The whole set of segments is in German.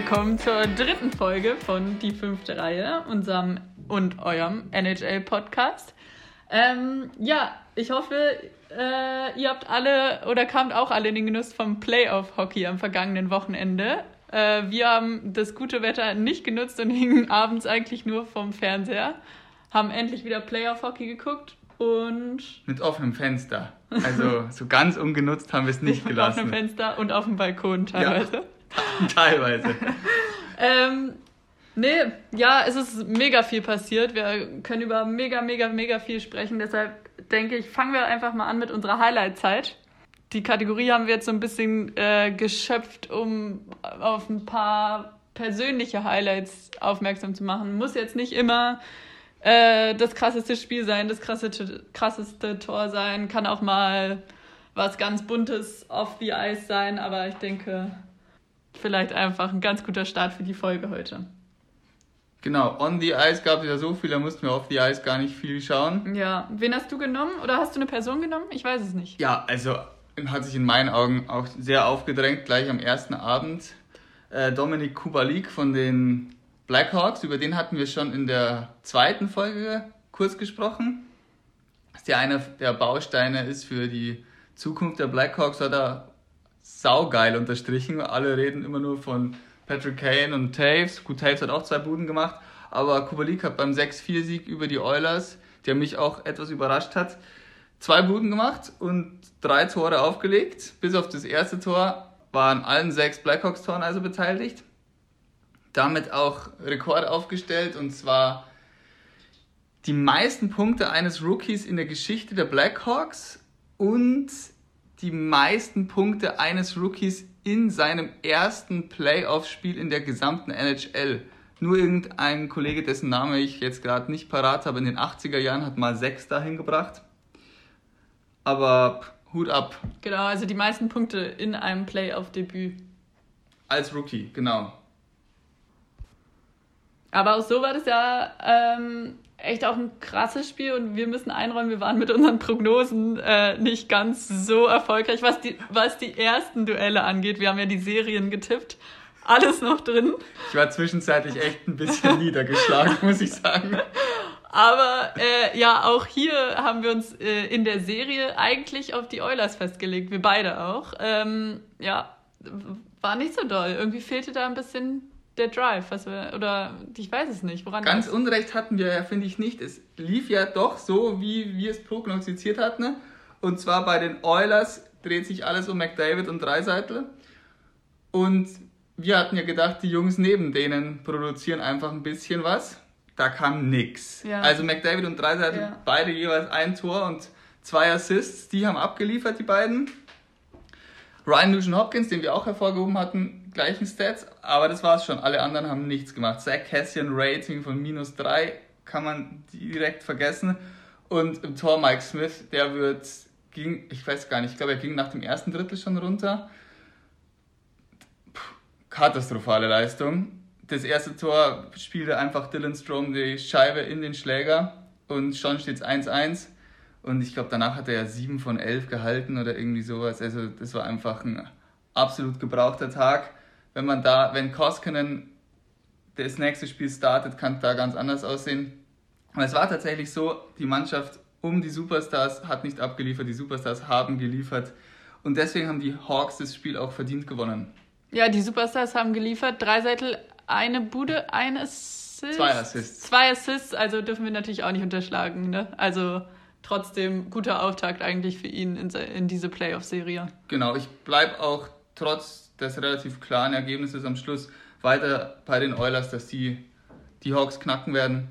willkommen zur dritten Folge von Die fünfte Reihe, unserem und eurem NHL-Podcast. Ähm, ja, ich hoffe, äh, ihr habt alle oder kamt auch alle in den Genuss vom Playoff-Hockey am vergangenen Wochenende. Äh, wir haben das gute Wetter nicht genutzt und hingen abends eigentlich nur vom Fernseher, haben endlich wieder Playoff-Hockey geguckt und. Mit offenem Fenster. Also so ganz ungenutzt haben wir es nicht gelassen. Mit offenem Fenster und auf dem Balkon teilweise. Ja. Teilweise. ähm, nee, ja, es ist mega viel passiert. Wir können über mega, mega, mega viel sprechen. Deshalb denke ich, fangen wir einfach mal an mit unserer Highlight-Zeit. Die Kategorie haben wir jetzt so ein bisschen äh, geschöpft, um auf ein paar persönliche Highlights aufmerksam zu machen. Muss jetzt nicht immer äh, das krasseste Spiel sein, das krasseste, krasseste Tor sein, kann auch mal was ganz Buntes auf the Ice sein, aber ich denke, vielleicht einfach ein ganz guter Start für die Folge heute. Genau, on the ice gab es ja so viel, da mussten wir auf the ice gar nicht viel schauen. Ja, wen hast du genommen? Oder hast du eine Person genommen? Ich weiß es nicht. Ja, also hat sich in meinen Augen auch sehr aufgedrängt, gleich am ersten Abend. Äh, Dominik Kubalik von den Blackhawks, über den hatten wir schon in der zweiten Folge kurz gesprochen. Dass der einer der Bausteine ist für die Zukunft der Blackhawks, hat er saugeil unterstrichen. Alle reden immer nur von Patrick Kane und Taves. Gut, Taves hat auch zwei Buden gemacht, aber Kubalik hat beim 6-4-Sieg über die Oilers, der mich auch etwas überrascht hat, zwei Buden gemacht und drei Tore aufgelegt. Bis auf das erste Tor waren allen sechs Blackhawks-Toren also beteiligt. Damit auch Rekord aufgestellt und zwar die meisten Punkte eines Rookies in der Geschichte der Blackhawks und die meisten Punkte eines Rookies in seinem ersten Playoff-Spiel in der gesamten NHL. Nur irgendein Kollege, dessen Name ich jetzt gerade nicht parat habe, in den 80er Jahren hat mal sechs dahin gebracht. Aber Hut ab. Genau, also die meisten Punkte in einem Playoff-Debüt. Als Rookie, genau. Aber auch so war das ja ähm, echt auch ein krasses Spiel und wir müssen einräumen, wir waren mit unseren Prognosen äh, nicht ganz so erfolgreich, was die, was die ersten Duelle angeht. Wir haben ja die Serien getippt. Alles noch drin. Ich war zwischenzeitlich echt ein bisschen niedergeschlagen, muss ich sagen. Aber äh, ja, auch hier haben wir uns äh, in der Serie eigentlich auf die Oilers festgelegt. Wir beide auch. Ähm, ja, war nicht so doll. Irgendwie fehlte da ein bisschen der Drive, was wir, oder ich weiß es nicht, woran Ganz Unrecht hatten wir ja, finde ich nicht. Es lief ja doch so, wie wir es prognostiziert hatten. Und zwar bei den Oilers dreht sich alles um McDavid und Dreiseitel. Und wir hatten ja gedacht, die Jungs neben denen produzieren einfach ein bisschen was. Da kam nix. Ja. Also McDavid und Dreiseitel, ja. beide jeweils ein Tor und zwei Assists, die haben abgeliefert, die beiden. Ryan Nugent Hopkins, den wir auch hervorgehoben hatten, gleichen Stats, aber das war es schon. Alle anderen haben nichts gemacht. Zach Cassian Rating von minus 3 kann man direkt vergessen. Und im Tor Mike Smith, der wird, ging, ich weiß gar nicht, ich glaube, er ging nach dem ersten Drittel schon runter. Puh, katastrophale Leistung. Das erste Tor spielte einfach Dylan Strom die Scheibe in den Schläger und schon steht es 1-1. Und ich glaube, danach hat er ja 7 von 11 gehalten oder irgendwie sowas. Also das war einfach ein absolut gebrauchter Tag. Wenn man da, wenn Koskinen das nächste Spiel startet, kann es da ganz anders aussehen. Aber es war tatsächlich so, die Mannschaft um die Superstars hat nicht abgeliefert, die Superstars haben geliefert. Und deswegen haben die Hawks das Spiel auch verdient gewonnen. Ja, die Superstars haben geliefert. Dreiseitel, eine Bude, ein Assist. Zwei Assists. Zwei Assists, also dürfen wir natürlich auch nicht unterschlagen. Ne? Also trotzdem guter Auftakt eigentlich für ihn in, in diese Playoff-Serie. Genau, ich bleibe auch trotz des relativ klaren Ergebnisses am Schluss weiter bei den Oilers, dass die die Hawks knacken werden.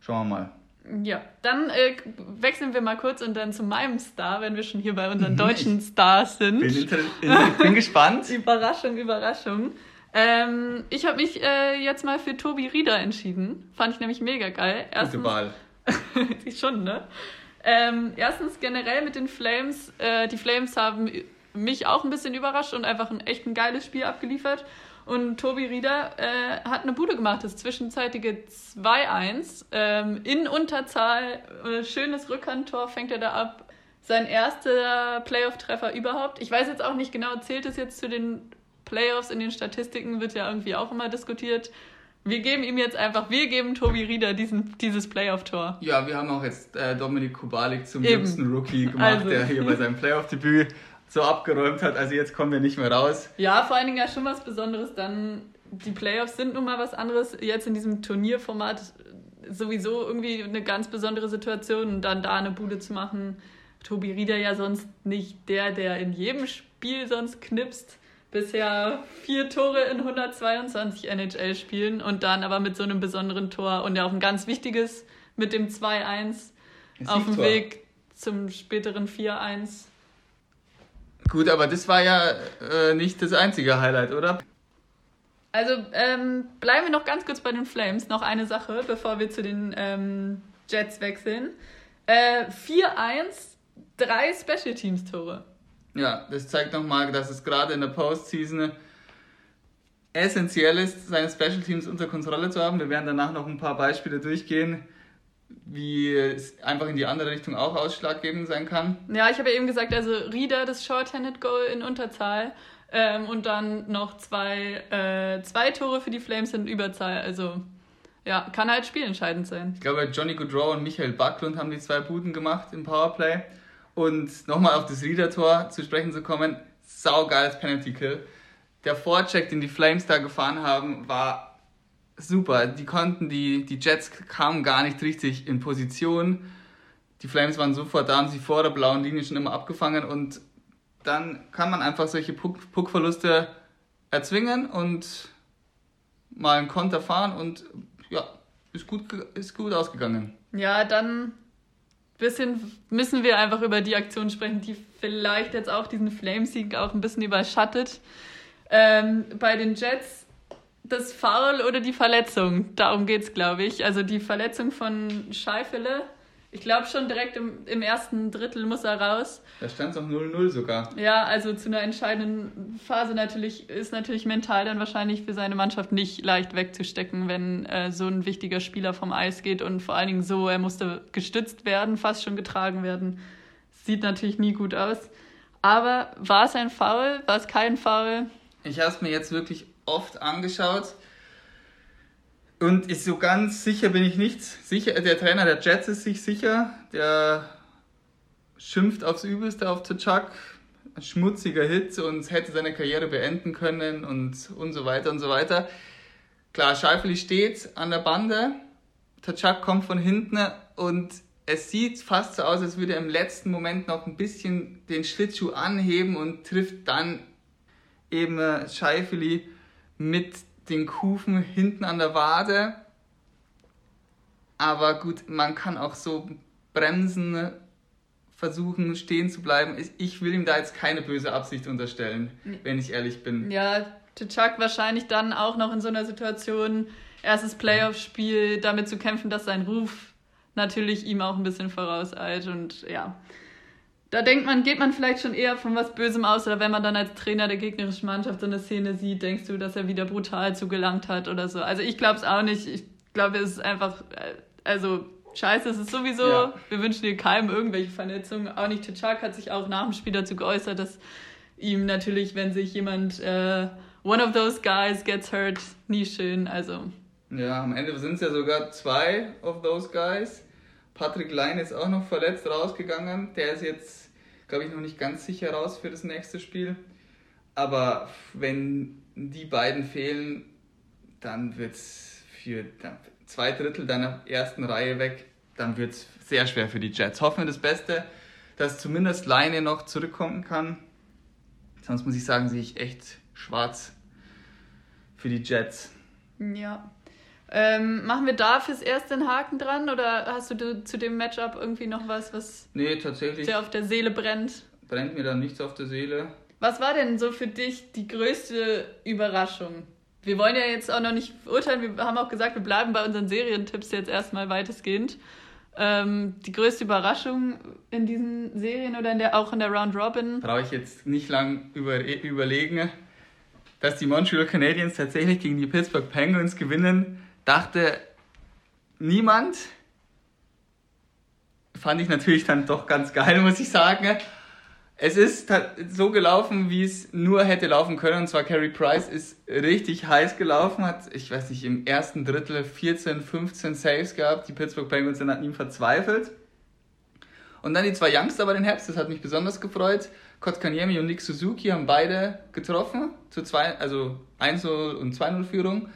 Schauen wir mal. Ja, dann äh, wechseln wir mal kurz und dann zu meinem Star, wenn wir schon hier bei unseren deutschen Stars sind. Bin, bin gespannt. Überraschung, Überraschung. Ähm, ich habe mich äh, jetzt mal für Tobi Rieder entschieden. Fand ich nämlich mega geil. Erstens, Gute Wahl. schon, ne? Ähm, erstens generell mit den Flames. Äh, die Flames haben mich auch ein bisschen überrascht und einfach ein echt ein geiles Spiel abgeliefert. Und Tobi Rieder äh, hat eine Bude gemacht, das zwischenzeitige 2-1. Ähm, in Unterzahl, äh, schönes Rückhandtor fängt er da ab. Sein erster Playoff-Treffer überhaupt. Ich weiß jetzt auch nicht genau, zählt es jetzt zu den Playoffs in den Statistiken wird ja irgendwie auch immer diskutiert. Wir geben ihm jetzt einfach, wir geben Tobi Rieder diesen, dieses Playoff-Tor. Ja, wir haben auch jetzt äh, Dominik Kubalik zum Eben. jüngsten Rookie gemacht, also. der hier bei seinem Playoff-Debüt so abgeräumt hat. Also jetzt kommen wir nicht mehr raus. Ja, vor allen Dingen ja schon was Besonderes. Dann die Playoffs sind nun mal was anderes. Jetzt in diesem Turnierformat sowieso irgendwie eine ganz besondere Situation und dann da eine Bude zu machen. Tobi Rieder ja sonst nicht der, der in jedem Spiel sonst knipst. Bisher vier Tore in 122 NHL-Spielen und dann aber mit so einem besonderen Tor und ja auch ein ganz wichtiges mit dem 2-1 auf dem Weg zum späteren 4-1. Gut, aber das war ja äh, nicht das einzige Highlight, oder? Also ähm, bleiben wir noch ganz kurz bei den Flames. Noch eine Sache, bevor wir zu den ähm, Jets wechseln. Äh, 4-1, drei Special Teams Tore. Ja, das zeigt nochmal, dass es gerade in der Postseason essentiell ist, seine Special Teams unter Kontrolle zu haben. Wir werden danach noch ein paar Beispiele durchgehen, wie es einfach in die andere Richtung auch ausschlaggebend sein kann. Ja, ich habe ja eben gesagt, also Rieder das Short-Handed Goal in Unterzahl ähm, und dann noch zwei, äh, zwei Tore für die Flames in Überzahl. Also ja, kann halt spielentscheidend sein. Ich glaube, Johnny Goodrow und Michael Backlund haben die zwei Buden gemacht im Powerplay. Und nochmal auf das Rieder-Tor zu sprechen zu kommen, saugeiles Penalty-Kill. Der Vorcheck, den die Flames da gefahren haben, war super. Die konnten, die, die Jets kamen gar nicht richtig in Position. Die Flames waren sofort da, haben sie vor der blauen Linie schon immer abgefangen und dann kann man einfach solche Puck, Puckverluste erzwingen und mal einen Konter fahren und ja, ist gut, ist gut ausgegangen. Ja, dann bisschen müssen wir einfach über die Aktion sprechen, die vielleicht jetzt auch diesen Flamesieg auch ein bisschen überschattet. Ähm, bei den Jets das Foul oder die Verletzung, darum geht es, glaube ich. Also die Verletzung von Scheifele ich glaube schon direkt im, im ersten Drittel muss er raus. Da stand es auch 0-0 sogar. Ja, also zu einer entscheidenden Phase natürlich ist natürlich mental dann wahrscheinlich für seine Mannschaft nicht leicht wegzustecken, wenn äh, so ein wichtiger Spieler vom Eis geht und vor allen Dingen so, er musste gestützt werden, fast schon getragen werden. Sieht natürlich nie gut aus. Aber war es ein Foul? War es kein Foul? Ich habe es mir jetzt wirklich oft angeschaut. Und ist so ganz sicher bin ich nicht. Sicher, der Trainer der Jets ist sich sicher. Der schimpft aufs Übelste auf Tchak. Schmutziger Hit und hätte seine Karriere beenden können und, und so weiter und so weiter. Klar, Scheifeli steht an der Bande. Tchak kommt von hinten und es sieht fast so aus, als würde er im letzten Moment noch ein bisschen den Schlittschuh anheben und trifft dann eben Scheifeli mit den Kufen hinten an der Wade. Aber gut, man kann auch so bremsen, versuchen stehen zu bleiben. Ich will ihm da jetzt keine böse Absicht unterstellen, wenn ich ehrlich bin. Ja, Chuck wahrscheinlich dann auch noch in so einer Situation, erstes Playoff-Spiel, damit zu kämpfen, dass sein Ruf natürlich ihm auch ein bisschen vorauseilt. Und ja, da denkt man, geht man vielleicht schon eher von was Bösem aus oder wenn man dann als Trainer der gegnerischen Mannschaft so eine Szene sieht, denkst du, dass er wieder brutal zugelangt hat oder so. Also ich glaube es auch nicht. Ich glaube, es ist einfach, äh, also scheiße, es ist sowieso, ja. wir wünschen dir keinem irgendwelche Verletzungen. Auch nicht Tchak hat sich auch nach dem Spiel dazu geäußert, dass ihm natürlich, wenn sich jemand, äh, one of those guys gets hurt, nie schön. Also. Ja, am Ende sind es ja sogar zwei of those guys. Patrick Lein ist auch noch verletzt rausgegangen. Der ist jetzt, glaube ich, noch nicht ganz sicher raus für das nächste Spiel. Aber wenn die beiden fehlen, dann wird es für zwei Drittel deiner ersten Reihe weg. Dann wird es sehr schwer für die Jets. Hoffen wir das Beste, dass zumindest Leine noch zurückkommen kann. Sonst muss ich sagen, sehe ich echt schwarz für die Jets. Ja, ähm, machen wir da fürs erste einen Haken dran oder hast du zu dem Matchup irgendwie noch was, was nee, tatsächlich dir auf der Seele brennt? Brennt mir da nichts auf der Seele. Was war denn so für dich die größte Überraschung? Wir wollen ja jetzt auch noch nicht urteilen, wir haben auch gesagt, wir bleiben bei unseren Serientipps jetzt erstmal weitestgehend. Ähm, die größte Überraschung in diesen Serien oder in der, auch in der Round Robin? Brauche ich jetzt nicht lang über, überlegen. Dass die Montreal Canadiens tatsächlich gegen die Pittsburgh Penguins gewinnen, dachte niemand. Fand ich natürlich dann doch ganz geil, muss ich sagen. Es ist so gelaufen, wie es nur hätte laufen können. Und zwar Carey Price ist richtig heiß gelaufen, hat, ich weiß nicht, im ersten Drittel 14, 15 Saves gehabt. Die Pittsburgh Penguins sind an ihm verzweifelt. Und dann die zwei Youngster bei den Herbst, das hat mich besonders gefreut. Kotkaniemi und Nick Suzuki haben beide getroffen, zu zwei, also 1-0 und 2-0-Führung.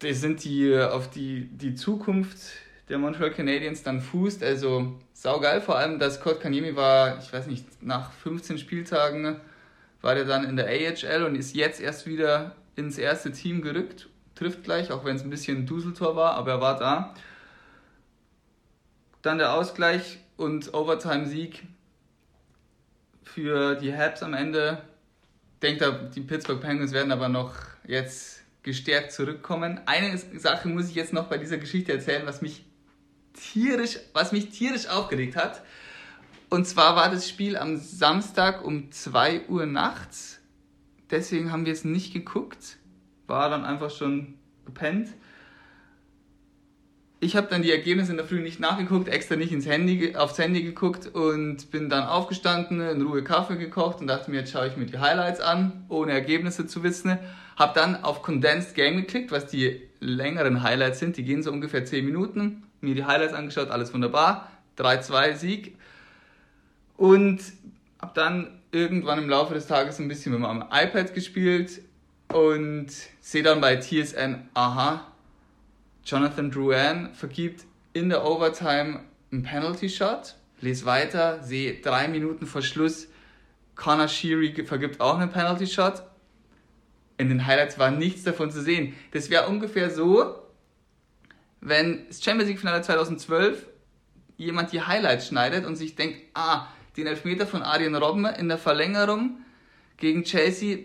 Das sind die auf die, die Zukunft der Montreal Canadiens dann fußt. Also saugeil, vor allem, dass Kurt Kanyemi war, ich weiß nicht, nach 15 Spieltagen war der dann in der AHL und ist jetzt erst wieder ins erste Team gerückt. Trifft gleich, auch wenn es ein bisschen ein Duseltor war, aber er war da. Dann der Ausgleich und Overtime-Sieg für die Habs am Ende. Denkt, die Pittsburgh Penguins werden aber noch jetzt gestärkt zurückkommen. Eine Sache muss ich jetzt noch bei dieser Geschichte erzählen, was mich tierisch, was mich tierisch aufgeregt hat. Und zwar war das Spiel am Samstag um 2 Uhr nachts. Deswegen haben wir es nicht geguckt. War dann einfach schon gepennt. Ich habe dann die Ergebnisse in der Früh nicht nachgeguckt, extra nicht ins Handy, aufs Handy geguckt und bin dann aufgestanden, in Ruhe Kaffee gekocht und dachte mir, jetzt schaue ich mir die Highlights an, ohne Ergebnisse zu wissen. Habe dann auf Condensed Game geklickt, was die längeren Highlights sind. Die gehen so ungefähr 10 Minuten mir die Highlights angeschaut, alles wunderbar. 3-2 Sieg. Und habe dann irgendwann im Laufe des Tages ein bisschen mit meinem iPad gespielt und sehe dann bei TSN, aha, Jonathan Drouin vergibt in der Overtime einen Penalty Shot. Lese weiter, sehe drei Minuten vor Schluss, Connor Sheary vergibt auch einen Penalty Shot. In den Highlights war nichts davon zu sehen. Das wäre ungefähr so, wenn das Champions League Finale 2012 jemand die Highlights schneidet und sich denkt, ah, den Elfmeter von Arjen Robben in der Verlängerung gegen Chelsea,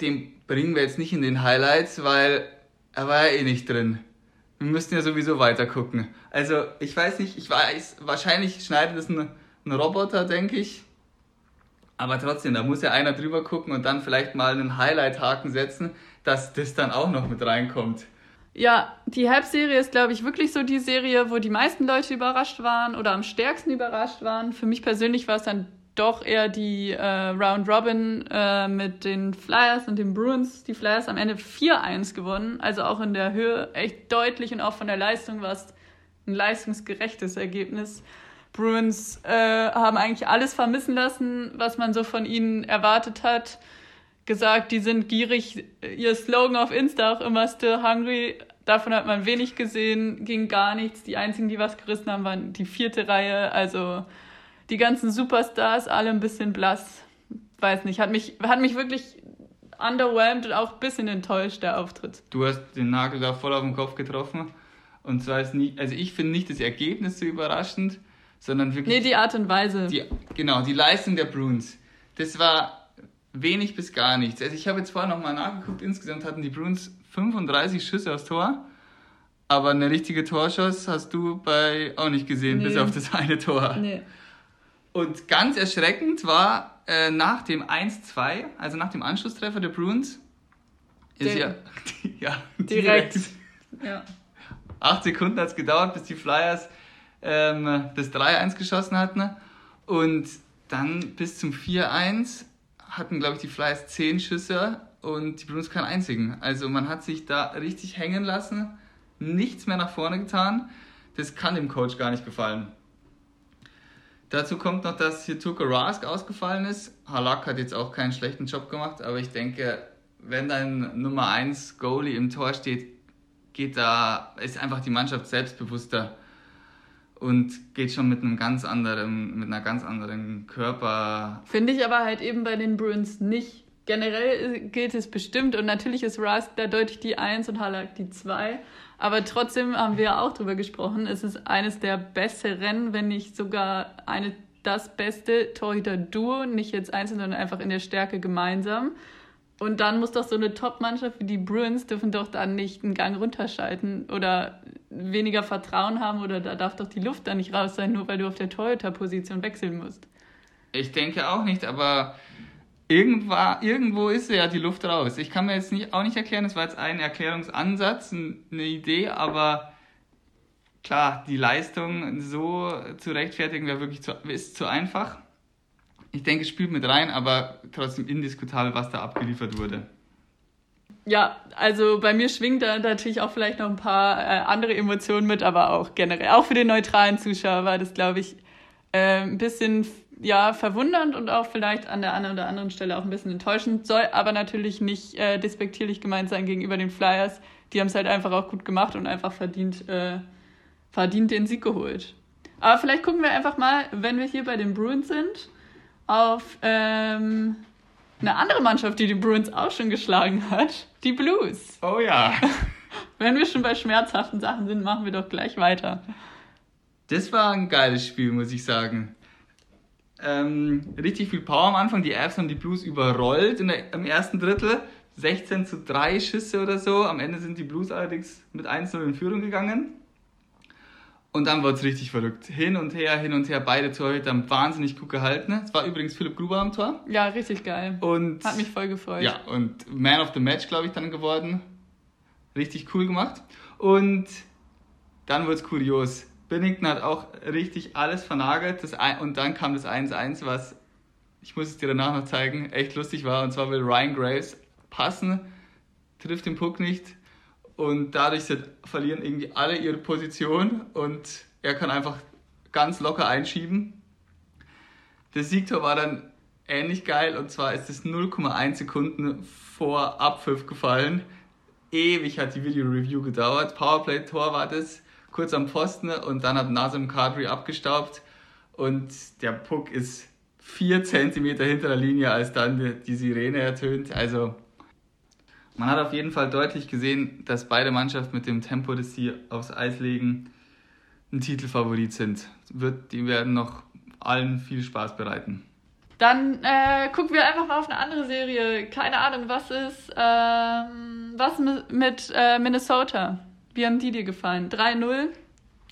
den bringen wir jetzt nicht in den Highlights, weil er war ja eh nicht drin. Wir müssten ja sowieso weiter gucken. Also, ich weiß nicht, ich weiß, wahrscheinlich schneidet es ein, ein Roboter, denke ich. Aber trotzdem, da muss ja einer drüber gucken und dann vielleicht mal einen Highlight-Haken setzen, dass das dann auch noch mit reinkommt. Ja, die Hype-Serie ist, glaube ich, wirklich so die Serie, wo die meisten Leute überrascht waren oder am stärksten überrascht waren. Für mich persönlich war es dann doch eher die äh, Round Robin äh, mit den Flyers und den Bruins. Die Flyers am Ende 4-1 gewonnen, also auch in der Höhe echt deutlich und auch von der Leistung war es ein leistungsgerechtes Ergebnis. Bruins äh, haben eigentlich alles vermissen lassen, was man so von ihnen erwartet hat gesagt, die sind gierig. Ihr Slogan auf Insta auch immer still hungry. Davon hat man wenig gesehen, ging gar nichts. Die einzigen, die was gerissen haben, waren die vierte Reihe. Also die ganzen Superstars, alle ein bisschen blass. Weiß nicht, hat mich, hat mich wirklich underwhelmed und auch ein bisschen enttäuscht, der Auftritt. Du hast den Nagel da voll auf den Kopf getroffen. Und zwar ist nicht, also ich finde nicht das Ergebnis so überraschend, sondern wirklich. Nee, die Art und Weise. Die, genau, die Leistung der Bruins. Das war wenig bis gar nichts. Also ich habe jetzt vorher nochmal nachgeguckt, insgesamt hatten die Bruins 35 Schüsse aufs Tor, aber eine richtige Torschuss hast du bei auch nicht gesehen, nee. bis auf das eine Tor. Nee. Und ganz erschreckend war äh, nach dem 1-2, also nach dem Anschlusstreffer der Bruins, ist ja, ja direkt. direkt. Ja. Acht Sekunden hat es gedauert, bis die Flyers ähm, das 3-1 geschossen hatten. Und dann bis zum 4-1 hatten, glaube ich, die Flyers zehn Schüsse und die Bruins keinen einzigen. Also man hat sich da richtig hängen lassen, nichts mehr nach vorne getan. Das kann dem Coach gar nicht gefallen. Dazu kommt noch, dass hier Tuka Rask ausgefallen ist. Halak hat jetzt auch keinen schlechten Job gemacht, aber ich denke, wenn dein Nummer 1 Goalie im Tor steht, geht da, ist einfach die Mannschaft selbstbewusster und geht schon mit einem ganz anderen, mit einer ganz anderen Körper. Finde ich aber halt eben bei den Bruins nicht. Generell gilt es bestimmt und natürlich ist Rusk da deutlich die 1 und Halak die 2. Aber trotzdem haben wir auch drüber gesprochen. Es ist eines der besseren, wenn nicht sogar eine, das beste Torhüter-Duo. Nicht jetzt einzeln, sondern einfach in der Stärke gemeinsam. Und dann muss doch so eine Top-Mannschaft wie die Bruins dürfen doch dann nicht einen Gang runterschalten oder weniger Vertrauen haben oder da darf doch die Luft da nicht raus sein, nur weil du auf der Torhüter-Position wechseln musst. Ich denke auch nicht, aber irgendwo, irgendwo ist ja die Luft raus. Ich kann mir jetzt nicht, auch nicht erklären, das war jetzt ein Erklärungsansatz, eine Idee, aber klar, die Leistung so zu rechtfertigen wäre wirklich zu, ist zu einfach. Ich denke, es spielt mit rein, aber trotzdem indiskutabel, was da abgeliefert wurde. Ja, also bei mir schwingt da natürlich auch vielleicht noch ein paar äh, andere Emotionen mit, aber auch generell, auch für den neutralen Zuschauer war das, glaube ich, äh, ein bisschen ja, verwundernd und auch vielleicht an der einen oder anderen Stelle auch ein bisschen enttäuschend, soll aber natürlich nicht äh, despektierlich gemeint sein gegenüber den Flyers. Die haben es halt einfach auch gut gemacht und einfach verdient, äh, verdient den Sieg geholt. Aber vielleicht gucken wir einfach mal, wenn wir hier bei den Bruins sind, auf ähm, eine andere Mannschaft, die die Bruins auch schon geschlagen hat, die Blues. Oh ja. wenn wir schon bei schmerzhaften Sachen sind, machen wir doch gleich weiter. Das war ein geiles Spiel, muss ich sagen. Ähm, richtig viel Power am Anfang. Die Avs haben die Blues überrollt in der, im ersten Drittel. 16 zu 3 Schüsse oder so. Am Ende sind die Blues allerdings mit 1-0 in Führung gegangen. Und dann wurde es richtig verrückt. Hin und her, hin und her. Beide Torhüter haben wahnsinnig gut gehalten. Es war übrigens Philipp Gruber am Tor. Ja, richtig geil. Und Hat mich voll gefreut. Ja, und Man of the Match, glaube ich, dann geworden. Richtig cool gemacht. Und dann wurde es kurios. Binnington hat auch richtig alles vernagelt. Das ein, und dann kam das 1-1, was, ich muss es dir danach noch zeigen, echt lustig war. Und zwar will Ryan Graves passen, trifft den Puck nicht. Und dadurch verlieren irgendwie alle ihre Position und er kann einfach ganz locker einschieben. Das Siegtor war dann ähnlich geil und zwar ist es 0,1 Sekunden vor Abpfiff gefallen. Ewig hat die Video-Review gedauert. Powerplay-Tor war das kurz am Pfosten und dann hat Nazem Kadri abgestaubt und der Puck ist vier Zentimeter hinter der Linie, als dann die, die Sirene ertönt. Also man hat auf jeden Fall deutlich gesehen, dass beide Mannschaften mit dem Tempo, das sie aufs Eis legen, ein Titelfavorit sind. Wird, die werden noch allen viel Spaß bereiten. Dann äh, gucken wir einfach mal auf eine andere Serie. Keine Ahnung, was ist ähm, was mit, mit äh, Minnesota? Wie haben die dir gefallen? 3-0?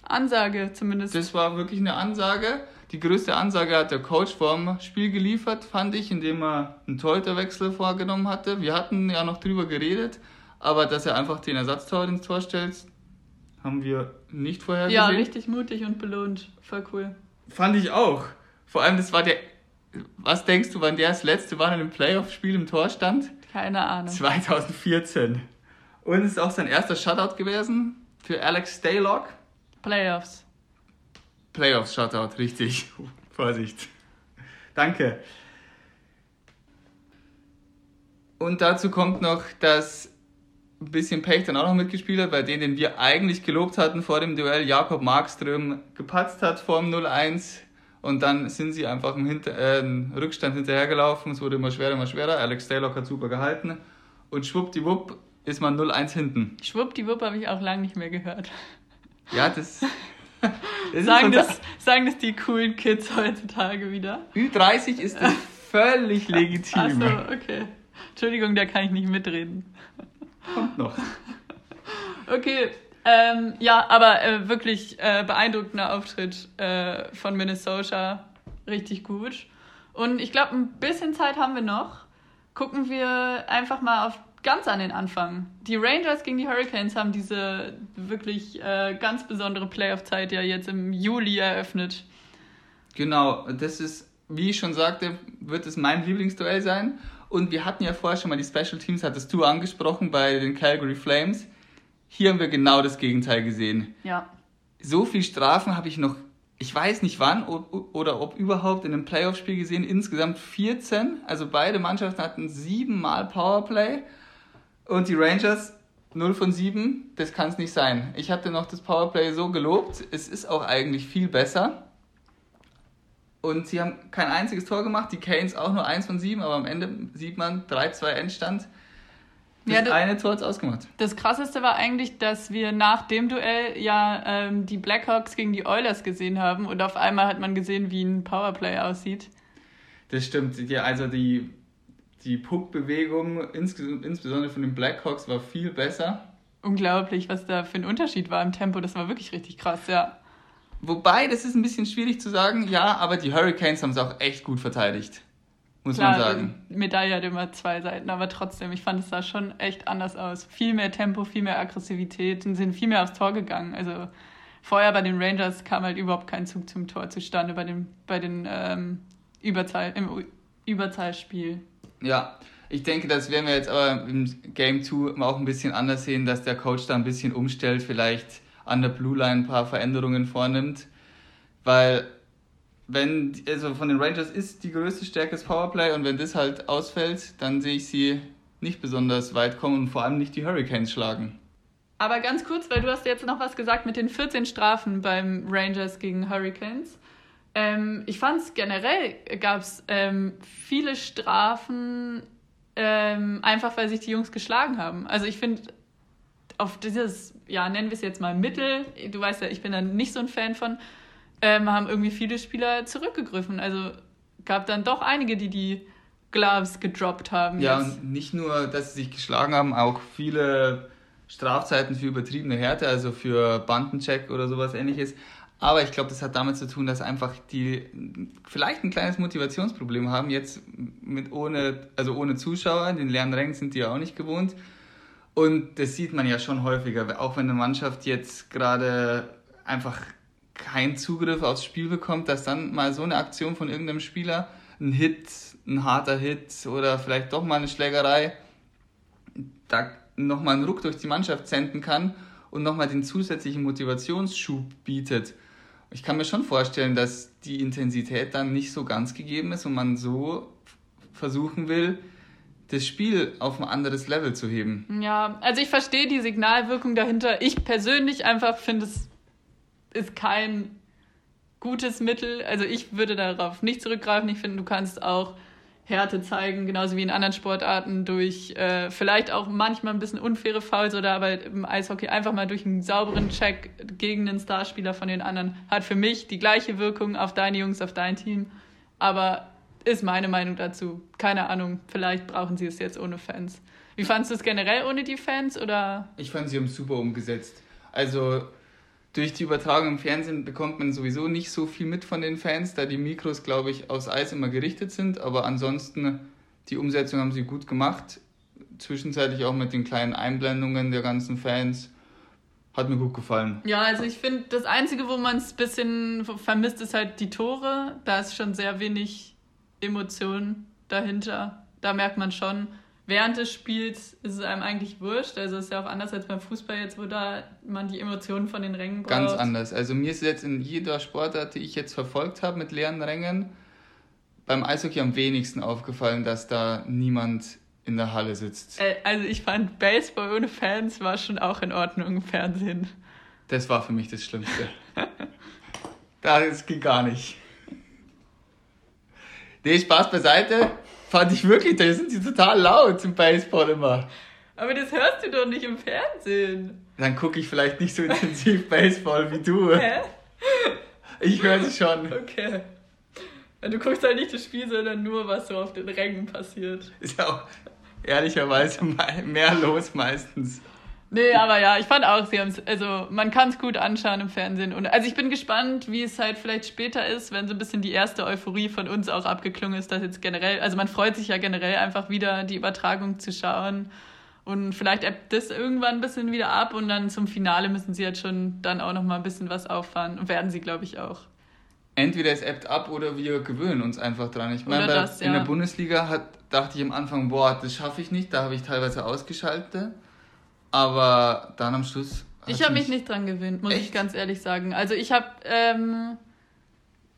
Ansage zumindest. Das war wirklich eine Ansage. Die größte Ansage hat der Coach vorm Spiel geliefert, fand ich, indem er einen Torhüterwechsel vorgenommen hatte. Wir hatten ja noch drüber geredet, aber dass er einfach den Ersatztor ins Tor stellt, haben wir nicht vorher gesehen. Ja, richtig mutig und belohnt. Voll cool. Fand ich auch. Vor allem, das war der. Was denkst du, wann der das letzte Mal in einem Playoff-Spiel im Tor stand? Keine Ahnung. 2014. Und es ist auch sein erster Shutout gewesen für Alex Staylock. Playoffs. Playoffs Shutout, richtig. Vorsicht. Danke. Und dazu kommt noch, dass ein bisschen Pech dann auch noch mitgespielt hat, bei denen, den wir eigentlich gelobt hatten vor dem Duell, Jakob Markström gepatzt hat vor dem 0-1 und dann sind sie einfach im, Hinter äh, Rückstand hinterhergelaufen. Es wurde immer schwerer, immer schwerer. Alex Staylock hat super gehalten und schwuppdiwupp ist man 0-1 hinten. Schwuppdiwupp habe ich auch lange nicht mehr gehört. Ja, das. das sagen, das, sagen das die coolen Kids heutzutage wieder? Ü30 ist das völlig legitim. Achso, okay. Entschuldigung, da kann ich nicht mitreden. Kommt noch. Okay, ähm, ja, aber äh, wirklich äh, beeindruckender Auftritt äh, von Minnesota. Richtig gut. Und ich glaube, ein bisschen Zeit haben wir noch. Gucken wir einfach mal auf ganz an den Anfang. Die Rangers gegen die Hurricanes haben diese wirklich äh, ganz besondere Playoff-Zeit ja jetzt im Juli eröffnet. Genau, das ist, wie ich schon sagte, wird es mein Lieblingsduell sein. Und wir hatten ja vorher schon mal die Special Teams, hattest du angesprochen bei den Calgary Flames. Hier haben wir genau das Gegenteil gesehen. Ja. So viel Strafen habe ich noch, ich weiß nicht wann oder ob überhaupt in einem Playoff-Spiel gesehen. Insgesamt 14. Also beide Mannschaften hatten siebenmal Powerplay. Und die Rangers 0 von 7, das kann es nicht sein. Ich hatte noch das Powerplay so gelobt, es ist auch eigentlich viel besser. Und sie haben kein einziges Tor gemacht, die Canes auch nur 1 von 7, aber am Ende sieht man 3-2 Endstand. Das, ja, das eine Tor hat ausgemacht. Das krasseste war eigentlich, dass wir nach dem Duell ja ähm, die Blackhawks gegen die Oilers gesehen haben und auf einmal hat man gesehen, wie ein Powerplay aussieht. Das stimmt. Ja, also die die Puckbewegung insbesondere von den Blackhawks war viel besser. Unglaublich, was da für ein Unterschied war im Tempo. Das war wirklich richtig krass, ja. Wobei, das ist ein bisschen schwierig zu sagen, ja, aber die Hurricanes haben es auch echt gut verteidigt. Muss Klar, man sagen. Medaille hat immer zwei Seiten, aber trotzdem, ich fand es sah schon echt anders aus. Viel mehr Tempo, viel mehr Aggressivität und sind viel mehr aufs Tor gegangen. Also vorher bei den Rangers kam halt überhaupt kein Zug zum Tor zustande bei den, bei den ähm, Überzahl, im Überzahlspiel. Ja, ich denke, das werden wir jetzt aber im Game 2 auch ein bisschen anders sehen, dass der Coach da ein bisschen umstellt, vielleicht an der Blue Line ein paar Veränderungen vornimmt. Weil, wenn, also von den Rangers ist die größte Stärke das Powerplay und wenn das halt ausfällt, dann sehe ich sie nicht besonders weit kommen und vor allem nicht die Hurricanes schlagen. Aber ganz kurz, weil du hast jetzt noch was gesagt mit den 14 Strafen beim Rangers gegen Hurricanes. Ähm, ich fand es generell, gab es ähm, viele Strafen, ähm, einfach weil sich die Jungs geschlagen haben. Also ich finde, auf dieses, ja, nennen wir es jetzt mal Mittel, du weißt ja, ich bin da nicht so ein Fan von, ähm, haben irgendwie viele Spieler zurückgegriffen. Also gab dann doch einige, die die Gloves gedroppt haben. Ja, jetzt. und nicht nur, dass sie sich geschlagen haben, auch viele Strafzeiten für übertriebene Härte, also für Bandencheck oder sowas ähnliches. Aber ich glaube, das hat damit zu tun, dass einfach die vielleicht ein kleines Motivationsproblem haben, jetzt mit ohne, also ohne Zuschauer, den leeren Rängen sind die ja auch nicht gewohnt. Und das sieht man ja schon häufiger, auch wenn eine Mannschaft jetzt gerade einfach keinen Zugriff aufs Spiel bekommt, dass dann mal so eine Aktion von irgendeinem Spieler, ein Hit, ein harter Hit oder vielleicht doch mal eine Schlägerei, da nochmal einen Ruck durch die Mannschaft senden kann und nochmal den zusätzlichen Motivationsschub bietet. Ich kann mir schon vorstellen, dass die Intensität dann nicht so ganz gegeben ist und man so versuchen will, das Spiel auf ein anderes Level zu heben. Ja, also ich verstehe die Signalwirkung dahinter. Ich persönlich einfach finde, es ist kein gutes Mittel. Also ich würde darauf nicht zurückgreifen. Ich finde, du kannst auch Härte zeigen, genauso wie in anderen Sportarten, durch äh, vielleicht auch manchmal ein bisschen unfaire Fouls oder aber im Eishockey einfach mal durch einen sauberen Check gegen den Starspieler von den anderen. Hat für mich die gleiche Wirkung auf deine Jungs, auf dein Team. Aber ist meine Meinung dazu. Keine Ahnung, vielleicht brauchen sie es jetzt ohne Fans. Wie fandest du es generell ohne die Fans oder? Ich fand, sie haben super umgesetzt. Also durch die Übertragung im Fernsehen bekommt man sowieso nicht so viel mit von den Fans, da die Mikros, glaube ich, aufs Eis immer gerichtet sind. Aber ansonsten, die Umsetzung haben sie gut gemacht. Zwischenzeitlich auch mit den kleinen Einblendungen der ganzen Fans. Hat mir gut gefallen. Ja, also ich finde, das Einzige, wo man es ein bisschen vermisst, ist halt die Tore. Da ist schon sehr wenig Emotion dahinter. Da merkt man schon, während des Spiels ist es einem eigentlich wurscht. Also ist ja auch anders als beim Fußball jetzt, wo da man die Emotionen von den Rängen braucht. Ganz anders. Also mir ist jetzt in jeder Sportart, die ich jetzt verfolgt habe mit leeren Rängen, beim Eishockey am wenigsten aufgefallen, dass da niemand in der Halle sitzt. Äh, Also ich fand Baseball ohne Fans war schon auch in Ordnung im Fernsehen. Das war für mich das Schlimmste. das ging gar nicht. Nee, Spaß beiseite. Fand ich wirklich, da sind sie total laut zum Baseball immer. Aber das hörst du doch nicht im Fernsehen. Dann gucke ich vielleicht nicht so intensiv Baseball wie du. Hä? Ich höre sie schon. Okay. Du guckst halt nicht das Spiel, sondern nur, was so auf den Rängen passiert. Ist ja auch ehrlicherweise me- mehr los meistens. Nee, aber ja, ich fand auch, sie haben es, also man kann es gut anschauen im Fernsehen. Und also ich bin gespannt, wie es halt vielleicht später ist, wenn so ein bisschen die erste Euphorie von uns auch abgeklungen ist, dass jetzt generell, also man freut sich ja generell einfach wieder, die Übertragung zu schauen. Und vielleicht ebbt das irgendwann ein bisschen wieder ab und dann zum Finale müssen sie jetzt schon dann auch nochmal ein bisschen was auffahren. Und werden sie, glaube ich, auch. Entweder es ebbt ab oder wir gewöhnen uns einfach dran. Ich meine, das, in ja. der Bundesliga hat, dachte ich am Anfang, boah, das schaffe ich nicht. Da habe ich teilweise ausgeschaltet. Aber dann am Schluss. Ich habe mich nicht dran gewöhnt, muss ich Echt? ganz ehrlich sagen. Also ich habe ähm,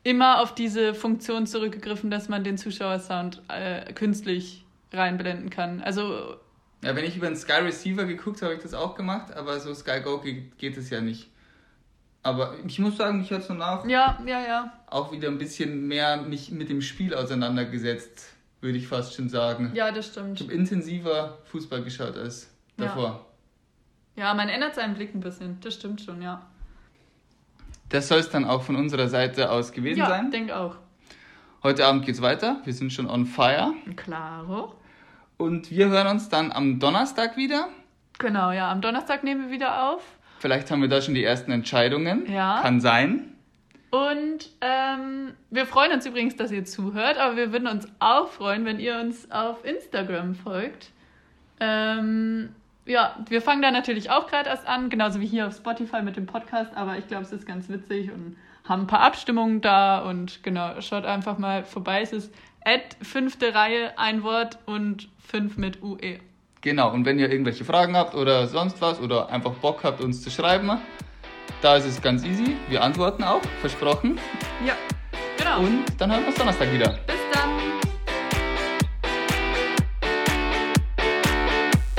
immer auf diese Funktion zurückgegriffen, dass man den Zuschauersound äh, künstlich reinblenden kann. Also Ja, wenn ich über den Sky Receiver geguckt habe, habe ich das auch gemacht, aber so Sky Go geht, geht es ja nicht. Aber ich muss sagen, mich hat so nach ja, ja, ja. auch wieder ein bisschen mehr mich mit dem Spiel auseinandergesetzt, würde ich fast schon sagen. Ja, das Ich stimmt. habe intensiver Fußball geschaut als davor. Ja, man ändert seinen Blick ein bisschen. Das stimmt schon, ja. Das soll es dann auch von unserer Seite aus gewesen Ja, sein. denk auch. Heute Abend geht's weiter. Wir sind schon on fire. Klaro. Und wir hören uns dann am Donnerstag wieder. Genau, ja. Am Donnerstag nehmen wir wieder auf. Vielleicht haben wir da schon die ersten Entscheidungen. Ja. Kann sein. Und ähm, wir freuen uns übrigens, dass ihr zuhört, aber wir würden uns auch freuen, wenn ihr uns auf Instagram folgt. Ähm, ja, wir fangen da natürlich auch gerade erst an, genauso wie hier auf Spotify mit dem Podcast, aber ich glaube, es ist ganz witzig und haben ein paar Abstimmungen da und genau, schaut einfach mal vorbei. Es ist at fünfte Reihe, ein Wort und fünf mit UE. Genau, und wenn ihr irgendwelche Fragen habt oder sonst was oder einfach Bock habt, uns zu schreiben, da ist es ganz easy. Wir antworten auch, versprochen. Ja, genau. Und dann hören wir uns Donnerstag wieder. Bis dann.